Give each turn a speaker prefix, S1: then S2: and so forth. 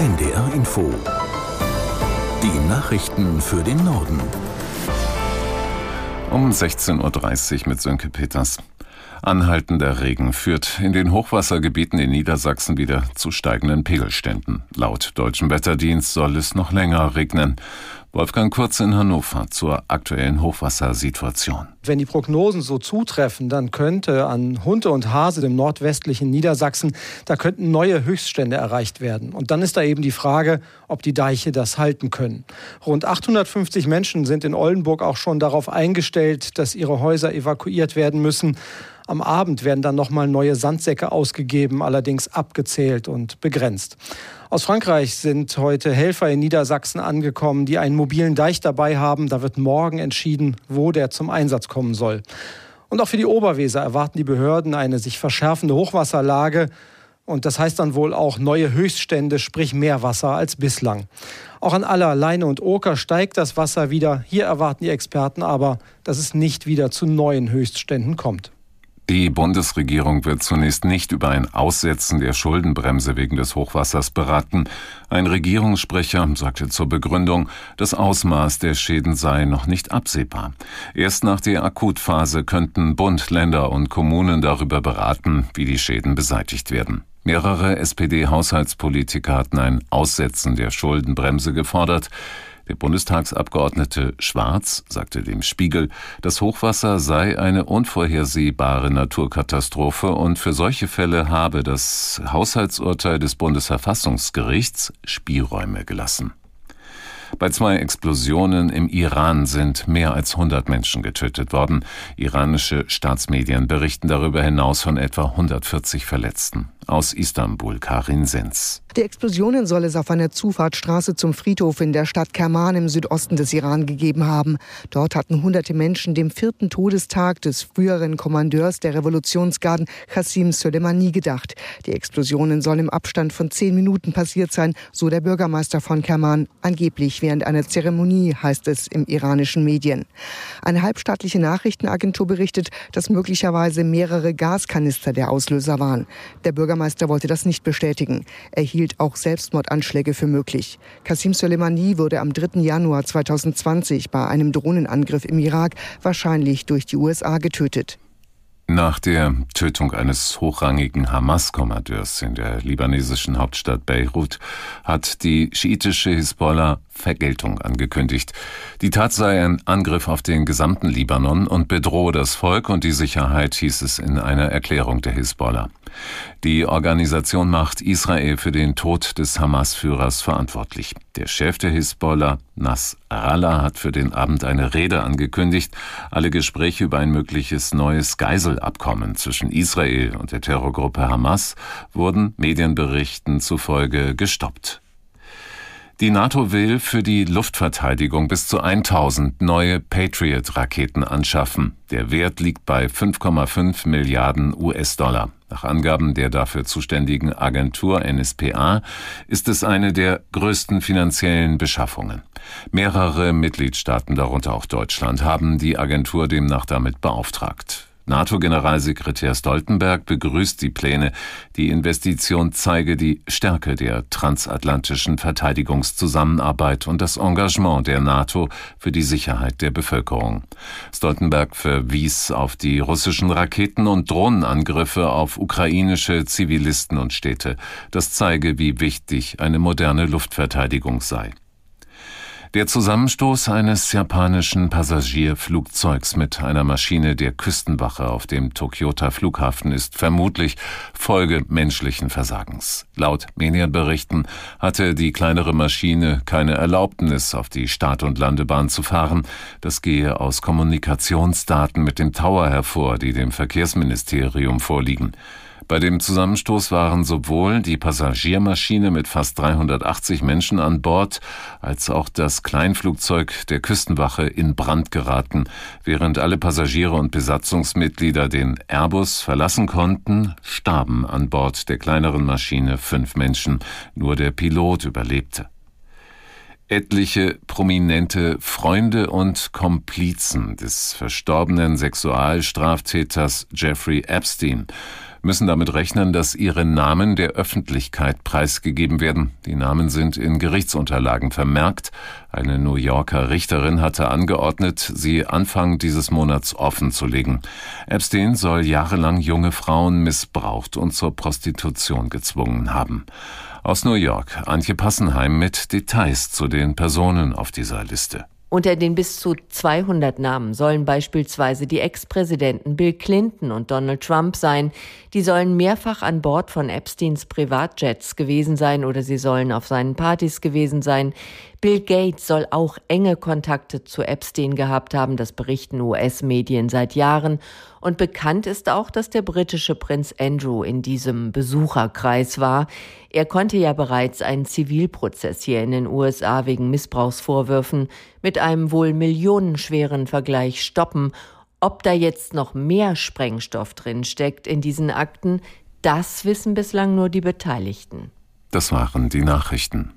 S1: NDR Info. Die Nachrichten für den Norden.
S2: Um 16.30 Uhr mit Sönke Peters. Anhaltender Regen führt in den Hochwassergebieten in Niedersachsen wieder zu steigenden Pegelständen. Laut deutschem Wetterdienst soll es noch länger regnen. Wolfgang Kurz in Hannover zur aktuellen Hochwassersituation.
S3: Wenn die Prognosen so zutreffen, dann könnte an Hunte und Hase, dem nordwestlichen Niedersachsen, da könnten neue Höchststände erreicht werden. Und dann ist da eben die Frage, ob die Deiche das halten können. Rund 850 Menschen sind in Oldenburg auch schon darauf eingestellt, dass ihre Häuser evakuiert werden müssen. Am Abend werden dann nochmal neue Sandsäcke ausgegeben, allerdings abgezählt und begrenzt. Aus Frankreich sind heute Helfer in Niedersachsen angekommen, die einen mobilen Deich dabei haben. Da wird morgen entschieden, wo der zum Einsatz kommen soll. Und auch für die Oberweser erwarten die Behörden eine sich verschärfende Hochwasserlage. Und das heißt dann wohl auch neue Höchststände, sprich mehr Wasser als bislang. Auch an aller Leine und Oker steigt das Wasser wieder. Hier erwarten die Experten aber, dass es nicht wieder zu neuen Höchstständen kommt.
S2: Die Bundesregierung wird zunächst nicht über ein Aussetzen der Schuldenbremse wegen des Hochwassers beraten. Ein Regierungssprecher sagte zur Begründung, das Ausmaß der Schäden sei noch nicht absehbar. Erst nach der Akutphase könnten Bund, Länder und Kommunen darüber beraten, wie die Schäden beseitigt werden. Mehrere SPD-Haushaltspolitiker hatten ein Aussetzen der Schuldenbremse gefordert. Der Bundestagsabgeordnete Schwarz sagte dem Spiegel, das Hochwasser sei eine unvorhersehbare Naturkatastrophe und für solche Fälle habe das Haushaltsurteil des Bundesverfassungsgerichts Spielräume gelassen. Bei zwei Explosionen im Iran sind mehr als 100 Menschen getötet worden. Iranische Staatsmedien berichten darüber hinaus von etwa 140 Verletzten. Aus Istanbul, Karin Sens.
S4: Die Explosionen soll es auf einer Zufahrtsstraße zum Friedhof in der Stadt Kerman im Südosten des Iran gegeben haben. Dort hatten hunderte Menschen dem vierten Todestag des früheren Kommandeurs der Revolutionsgarden Qassim Soleimani gedacht. Die Explosionen sollen im Abstand von zehn Minuten passiert sein, so der Bürgermeister von Kerman. Angeblich während einer Zeremonie, heißt es im iranischen Medien. Eine halbstaatliche Nachrichtenagentur berichtet, dass möglicherweise mehrere Gaskanister der Auslöser waren. Der Bürgermeister wollte das nicht bestätigen. Er hielt auch Selbstmordanschläge für möglich. Qasim Soleimani wurde am 3. Januar 2020 bei einem Drohnenangriff im Irak wahrscheinlich durch die USA getötet.
S2: Nach der Tötung eines hochrangigen Hamas-Kommandeurs in der libanesischen Hauptstadt Beirut hat die schiitische Hisbollah Vergeltung angekündigt. Die Tat sei ein Angriff auf den gesamten Libanon und bedrohe das Volk und die Sicherheit, hieß es in einer Erklärung der Hisbollah. Die Organisation macht Israel für den Tod des Hamas-Führers verantwortlich. Der Chef der Hisbollah, Nasrallah, hat für den Abend eine Rede angekündigt. Alle Gespräche über ein mögliches neues Geiselabkommen zwischen Israel und der Terrorgruppe Hamas wurden Medienberichten zufolge gestoppt. Die NATO will für die Luftverteidigung bis zu 1000 neue Patriot-Raketen anschaffen. Der Wert liegt bei 5,5 Milliarden US-Dollar. Nach Angaben der dafür zuständigen Agentur NSPA ist es eine der größten finanziellen Beschaffungen. Mehrere Mitgliedstaaten, darunter auch Deutschland, haben die Agentur demnach damit beauftragt. NATO-Generalsekretär Stoltenberg begrüßt die Pläne. Die Investition zeige die Stärke der transatlantischen Verteidigungszusammenarbeit und das Engagement der NATO für die Sicherheit der Bevölkerung. Stoltenberg verwies auf die russischen Raketen- und Drohnenangriffe auf ukrainische Zivilisten und Städte. Das zeige, wie wichtig eine moderne Luftverteidigung sei. Der Zusammenstoß eines japanischen Passagierflugzeugs mit einer Maschine der Küstenwache auf dem Tokyota Flughafen ist vermutlich Folge menschlichen Versagens. Laut Medienberichten hatte die kleinere Maschine keine Erlaubnis, auf die Start- und Landebahn zu fahren. Das gehe aus Kommunikationsdaten mit dem Tower hervor, die dem Verkehrsministerium vorliegen. Bei dem Zusammenstoß waren sowohl die Passagiermaschine mit fast 380 Menschen an Bord als auch das Kleinflugzeug der Küstenwache in Brand geraten. Während alle Passagiere und Besatzungsmitglieder den Airbus verlassen konnten, starben an Bord der kleineren Maschine fünf Menschen. Nur der Pilot überlebte etliche prominente Freunde und Komplizen des verstorbenen Sexualstraftäters Jeffrey Epstein müssen damit rechnen, dass ihre Namen der Öffentlichkeit preisgegeben werden. Die Namen sind in Gerichtsunterlagen vermerkt. Eine New Yorker Richterin hatte angeordnet, sie Anfang dieses Monats offenzulegen. Epstein soll jahrelang junge Frauen missbraucht und zur Prostitution gezwungen haben. Aus New York, Antje Passenheim mit Details zu den Personen auf dieser Liste.
S5: Unter den bis zu 200 Namen sollen beispielsweise die Ex-Präsidenten Bill Clinton und Donald Trump sein. Die sollen mehrfach an Bord von Epsteins Privatjets gewesen sein oder sie sollen auf seinen Partys gewesen sein. Bill Gates soll auch enge Kontakte zu Epstein gehabt haben, das berichten US-Medien seit Jahren. Und bekannt ist auch, dass der britische Prinz Andrew in diesem Besucherkreis war. Er konnte ja bereits einen Zivilprozess hier in den USA wegen Missbrauchsvorwürfen mit einem wohl millionenschweren Vergleich stoppen. Ob da jetzt noch mehr Sprengstoff drin steckt in diesen Akten, das wissen bislang nur die Beteiligten.
S2: Das waren die Nachrichten.